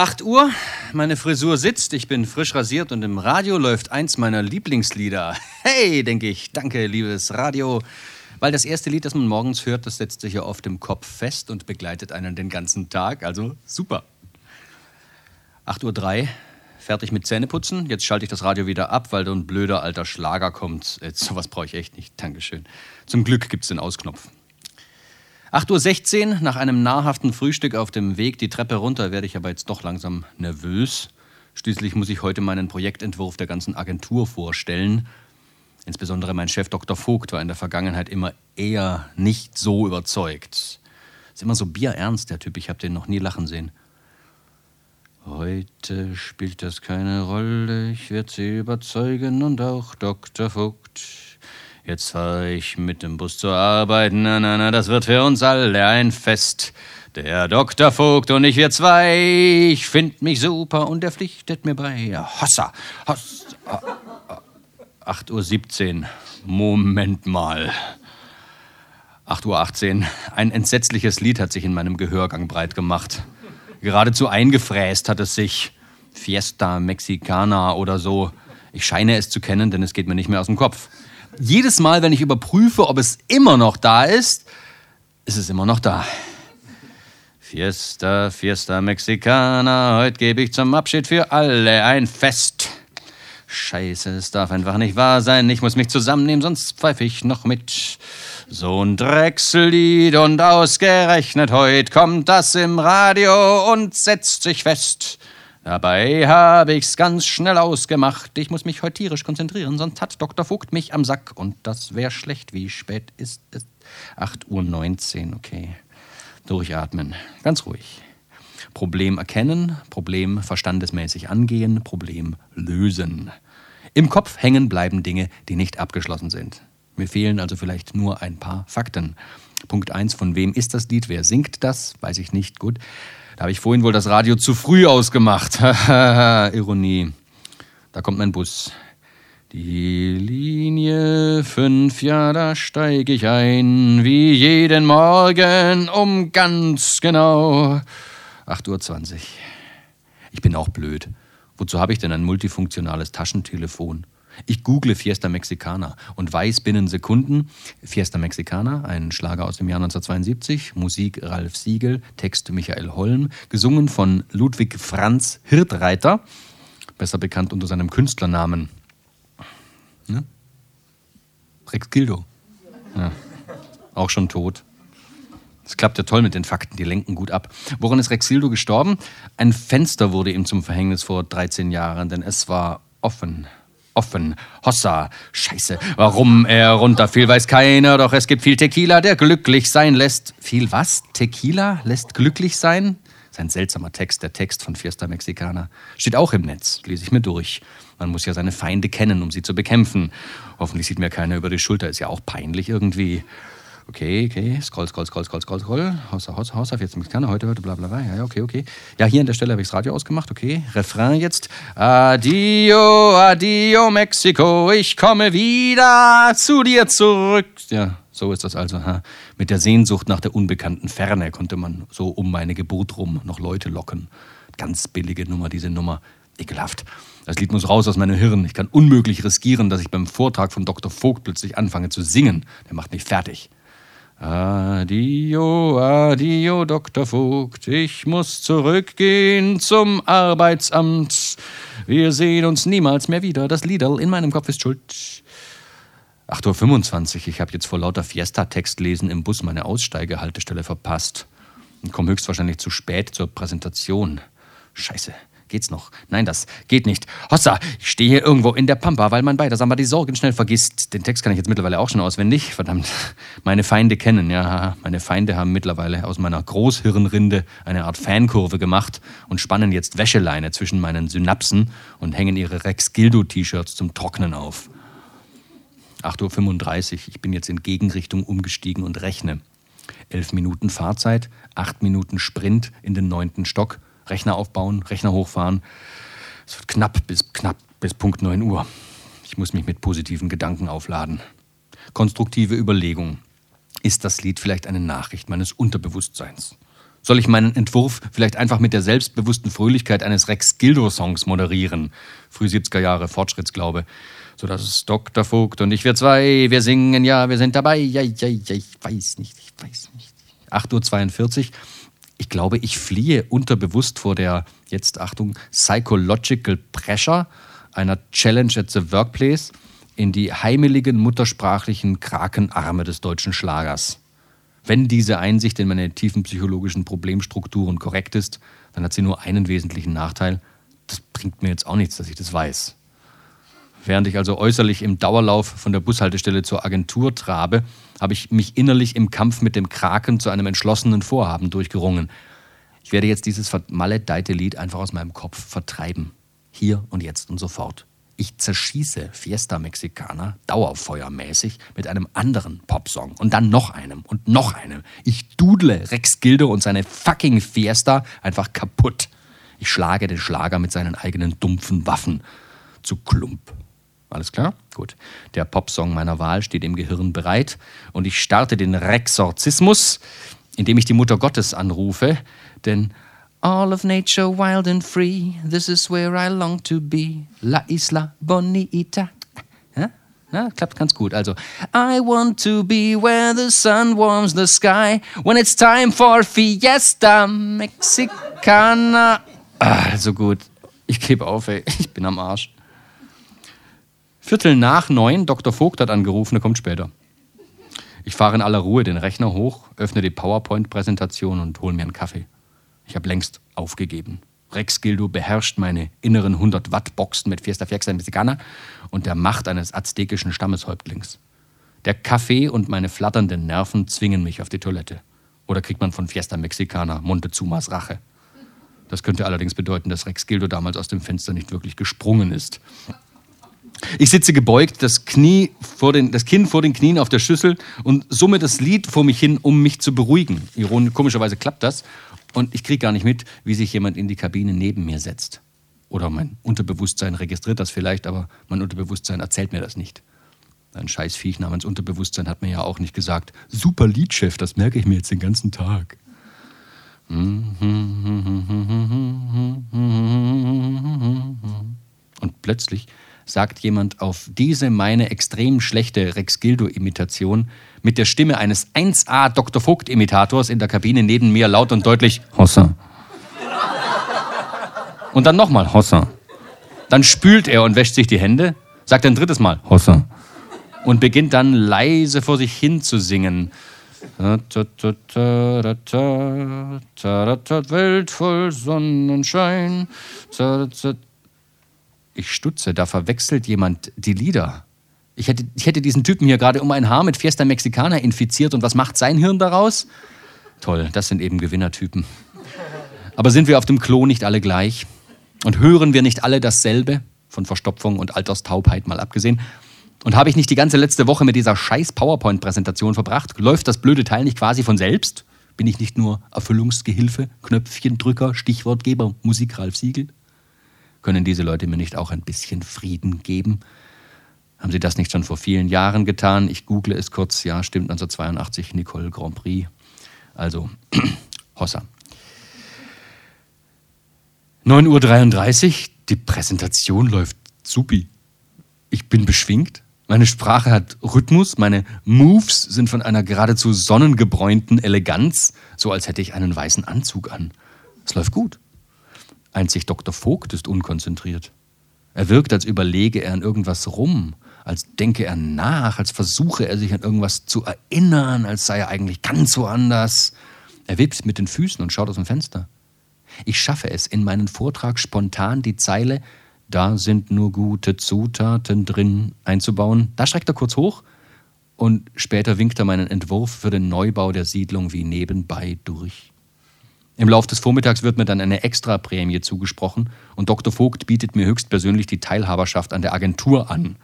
8 Uhr, meine Frisur sitzt, ich bin frisch rasiert und im Radio läuft eins meiner Lieblingslieder. Hey, denke ich, danke, liebes Radio. Weil das erste Lied, das man morgens hört, das setzt sich ja oft im Kopf fest und begleitet einen den ganzen Tag. Also super. 8.03 Uhr, fertig mit Zähneputzen. Jetzt schalte ich das Radio wieder ab, weil da ein blöder alter Schlager kommt. Jetzt, sowas brauche ich echt nicht. Dankeschön. Zum Glück gibt es den Ausknopf. 8.16 Uhr, nach einem nahrhaften Frühstück auf dem Weg die Treppe runter, werde ich aber jetzt doch langsam nervös. Schließlich muss ich heute meinen Projektentwurf der ganzen Agentur vorstellen. Insbesondere mein Chef Dr. Vogt war in der Vergangenheit immer eher nicht so überzeugt. Ist immer so bierernst, der Typ. Ich habe den noch nie lachen sehen. Heute spielt das keine Rolle. Ich werde Sie überzeugen und auch Dr. Vogt. Jetzt fahre ich mit dem Bus zur Arbeit. Na, na, na, das wird für uns alle ein Fest. Der Dr. Vogt und ich, wir zwei. Ich find mich super und er pflichtet mir bei. Hossa, Hossa. 8.17 Uhr. Moment mal. 8.18 Uhr. Ein entsetzliches Lied hat sich in meinem Gehörgang breit gemacht. Geradezu eingefräst hat es sich. Fiesta Mexicana oder so. Ich scheine es zu kennen, denn es geht mir nicht mehr aus dem Kopf jedes Mal, wenn ich überprüfe, ob es immer noch da ist, ist es immer noch da. Fiesta, Fiesta Mexicana, heute gebe ich zum Abschied für alle ein Fest. Scheiße, es darf einfach nicht wahr sein, ich muss mich zusammennehmen, sonst pfeife ich noch mit. So ein Dreckslied und ausgerechnet heute kommt das im Radio und setzt sich fest. Dabei habe ich's ganz schnell ausgemacht. Ich muss mich heute tierisch konzentrieren, sonst hat Dr. Vogt mich am Sack. Und das wäre schlecht. Wie spät ist es? 8.19 Uhr, okay. Durchatmen. Ganz ruhig. Problem erkennen, Problem verstandesmäßig angehen, Problem lösen. Im Kopf hängen bleiben Dinge, die nicht abgeschlossen sind. Mir fehlen also vielleicht nur ein paar Fakten. Punkt 1, von wem ist das Lied? Wer singt das? Weiß ich nicht. Gut. Da habe ich vorhin wohl das Radio zu früh ausgemacht. Ironie. Da kommt mein Bus. Die Linie 5, ja, da steige ich ein, wie jeden Morgen um ganz genau 8.20 Uhr. Ich bin auch blöd. Wozu habe ich denn ein multifunktionales Taschentelefon? Ich google Fiesta Mexicana und weiß binnen Sekunden, Fiesta Mexicana, ein Schlager aus dem Jahr 1972, Musik Ralf Siegel, Text Michael Holm, gesungen von Ludwig Franz Hirtreiter, besser bekannt unter seinem Künstlernamen. Ne? Rex Gildo. Ja. Auch schon tot. Es klappt ja toll mit den Fakten, die lenken gut ab. Woran ist Rexildo gestorben? Ein Fenster wurde ihm zum Verhängnis vor 13 Jahren, denn es war offen offen. Hossa, scheiße, warum er runterfiel, weiß keiner, doch es gibt viel Tequila, der glücklich sein lässt. Viel was? Tequila lässt glücklich sein? Das ist ein seltsamer Text, der Text von Fiesta Mexicana. Steht auch im Netz, lese ich mir durch. Man muss ja seine Feinde kennen, um sie zu bekämpfen. Hoffentlich sieht mir keiner über die Schulter, ist ja auch peinlich irgendwie. Okay, okay, scroll, scroll, scroll, scroll, scroll, scroll. Haus, Haus, Haus, jetzt Mexikaner, heute, heute, bla, bla, bla. Ja, okay, okay. Ja, hier an der Stelle habe ich das Radio ausgemacht, okay. Refrain jetzt. Adio, adio, Mexiko, ich komme wieder zu dir zurück. Ja, so ist das also. Ha. Mit der Sehnsucht nach der unbekannten Ferne konnte man so um meine Geburt rum noch Leute locken. Ganz billige Nummer, diese Nummer. Ekelhaft. Das Lied muss raus aus meinem Hirn. Ich kann unmöglich riskieren, dass ich beim Vortrag von Dr. Vogt plötzlich anfange zu singen. Der macht mich fertig. Adio, adio, Dr. Vogt, ich muss zurückgehen zum Arbeitsamt. Wir sehen uns niemals mehr wieder. Das Liederl in meinem Kopf ist schuld. 8.25 Uhr, ich habe jetzt vor lauter Fiesta-Textlesen im Bus meine Aussteigehaltestelle verpasst und komme höchstwahrscheinlich zu spät zur Präsentation. Scheiße. Geht's noch? Nein, das geht nicht. Hossa, ich stehe hier irgendwo in der Pampa, weil man bei der Samba die Sorgen schnell vergisst. Den Text kann ich jetzt mittlerweile auch schon auswendig. Verdammt. Meine Feinde kennen, ja. Meine Feinde haben mittlerweile aus meiner Großhirnrinde eine Art Fankurve gemacht und spannen jetzt Wäscheleine zwischen meinen Synapsen und hängen ihre Rex Gildo-T-Shirts zum Trocknen auf. 8.35 Uhr, ich bin jetzt in Gegenrichtung umgestiegen und rechne. Elf Minuten Fahrzeit, acht Minuten Sprint in den neunten Stock Rechner aufbauen, Rechner hochfahren. Es wird knapp bis knapp bis Punkt 9 Uhr. Ich muss mich mit positiven Gedanken aufladen. Konstruktive Überlegung. Ist das Lied vielleicht eine Nachricht meines Unterbewusstseins? Soll ich meinen Entwurf vielleicht einfach mit der selbstbewussten Fröhlichkeit eines Rex Gildo-Songs moderieren? Früh 70er Jahre, Fortschrittsglaube. So dass es Dr. Vogt und ich, wir zwei, wir singen, ja, wir sind dabei. Ja, ja, ja, ich weiß nicht, ich weiß nicht. 8.42 Uhr. Ich glaube, ich fliehe unterbewusst vor der, jetzt Achtung, Psychological Pressure einer Challenge at the Workplace in die heimeligen muttersprachlichen Krakenarme des deutschen Schlagers. Wenn diese Einsicht in meine tiefen psychologischen Problemstrukturen korrekt ist, dann hat sie nur einen wesentlichen Nachteil. Das bringt mir jetzt auch nichts, dass ich das weiß. Während ich also äußerlich im Dauerlauf von der Bushaltestelle zur Agentur trabe, habe ich mich innerlich im Kampf mit dem Kraken zu einem entschlossenen Vorhaben durchgerungen. Ich werde jetzt dieses vermaledeite Lied einfach aus meinem Kopf vertreiben. Hier und jetzt und sofort. Ich zerschieße Fiesta Mexicana dauerfeuermäßig mit einem anderen Popsong und dann noch einem und noch einem. Ich dudle Rex Gildo und seine fucking Fiesta einfach kaputt. Ich schlage den Schlager mit seinen eigenen dumpfen Waffen zu Klump. Alles klar? Gut. Der Popsong meiner Wahl steht im Gehirn bereit und ich starte den Rexorzismus, indem ich die Mutter Gottes anrufe, denn All of nature wild and free, this is where I long to be. La Isla Bonita. Ja? klappt ganz gut. Also, I want to be where the sun warms the sky when it's time for Fiesta Mexicana. Ah, so gut. Ich gebe auf, ey. Ich bin am Arsch. Viertel nach neun, Dr. Vogt hat angerufen, er kommt später. Ich fahre in aller Ruhe den Rechner hoch, öffne die PowerPoint-Präsentation und hole mir einen Kaffee. Ich habe längst aufgegeben. Rex Gildo beherrscht meine inneren 100 Watt Boxen mit Fiesta Fiesta Mexicana und der Macht eines aztekischen Stammeshäuptlings. Der Kaffee und meine flatternden Nerven zwingen mich auf die Toilette. Oder kriegt man von Fiesta Mexicana Montezumas Rache? Das könnte allerdings bedeuten, dass Rex Gildo damals aus dem Fenster nicht wirklich gesprungen ist. Ich sitze gebeugt, das, Knie vor den, das Kinn vor den Knien auf der Schüssel und summe das Lied vor mich hin, um mich zu beruhigen. Ironisch, komischerweise klappt das. Und ich kriege gar nicht mit, wie sich jemand in die Kabine neben mir setzt. Oder mein Unterbewusstsein registriert das vielleicht, aber mein Unterbewusstsein erzählt mir das nicht. Ein scheiß Viech namens Unterbewusstsein hat mir ja auch nicht gesagt, super Liedchef, das merke ich mir jetzt den ganzen Tag. Und plötzlich sagt jemand auf diese meine extrem schlechte Rex Gildo-Imitation mit der Stimme eines 1A Dr. Vogt-Imitators in der Kabine neben mir laut und deutlich Hossa. Und dann nochmal Hossa. Dann spült er und wäscht sich die Hände, sagt ein drittes Mal Hossa und beginnt dann leise vor sich hin zu singen. Welt voll Sonnenschein. Ich stutze, da verwechselt jemand die Lieder. Ich hätte, ich hätte diesen Typen hier gerade um ein Haar mit Fiesta Mexicana infiziert und was macht sein Hirn daraus? Toll, das sind eben Gewinnertypen. Aber sind wir auf dem Klo nicht alle gleich? Und hören wir nicht alle dasselbe? Von Verstopfung und Alterstaubheit mal abgesehen. Und habe ich nicht die ganze letzte Woche mit dieser scheiß PowerPoint-Präsentation verbracht? Läuft das blöde Teil nicht quasi von selbst? Bin ich nicht nur Erfüllungsgehilfe, Knöpfchendrücker, Stichwortgeber, Musik Ralf Siegel? Können diese Leute mir nicht auch ein bisschen Frieden geben? Haben Sie das nicht schon vor vielen Jahren getan? Ich google es kurz. Ja, stimmt, 1982, Nicole Grand Prix. Also, Hossa. 9.33 Uhr, die Präsentation läuft supi. Ich bin beschwingt. Meine Sprache hat Rhythmus, meine Moves sind von einer geradezu sonnengebräunten Eleganz, so als hätte ich einen weißen Anzug an. Es läuft gut. Einzig Dr. Vogt ist unkonzentriert. Er wirkt, als überlege er an irgendwas rum, als denke er nach, als versuche er sich an irgendwas zu erinnern, als sei er eigentlich ganz woanders. Er wippt mit den Füßen und schaut aus dem Fenster. Ich schaffe es in meinen Vortrag spontan die Zeile Da sind nur gute Zutaten drin einzubauen. Da schreckt er kurz hoch und später winkt er meinen Entwurf für den Neubau der Siedlung wie nebenbei durch. Im Laufe des Vormittags wird mir dann eine Extraprämie zugesprochen und Dr. Vogt bietet mir höchstpersönlich die Teilhaberschaft an der Agentur an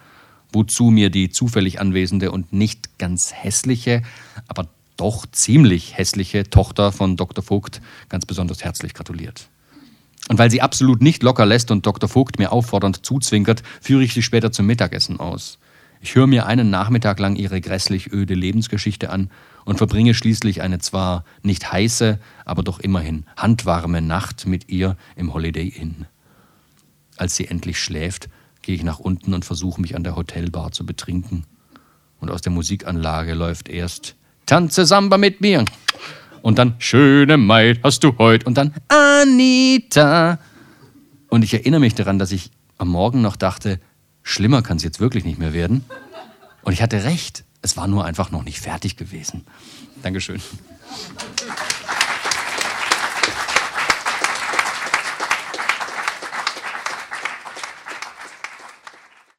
wozu mir die zufällig anwesende und nicht ganz hässliche, aber doch ziemlich hässliche Tochter von Dr. Vogt ganz besonders herzlich gratuliert. Und weil sie absolut nicht locker lässt und Dr. Vogt mir auffordernd zuzwinkert, führe ich sie später zum Mittagessen aus. Ich höre mir einen Nachmittag lang ihre grässlich öde Lebensgeschichte an und verbringe schließlich eine zwar nicht heiße, aber doch immerhin handwarme Nacht mit ihr im Holiday Inn. Als sie endlich schläft, gehe ich nach unten und versuche mich an der Hotelbar zu betrinken. Und aus der Musikanlage läuft erst Tanze Samba mit mir. Und dann Schöne Maid hast du heut. Und dann Anita. Und ich erinnere mich daran, dass ich am Morgen noch dachte, schlimmer kann es jetzt wirklich nicht mehr werden. Und ich hatte recht. Es war nur einfach noch nicht fertig gewesen. Dankeschön.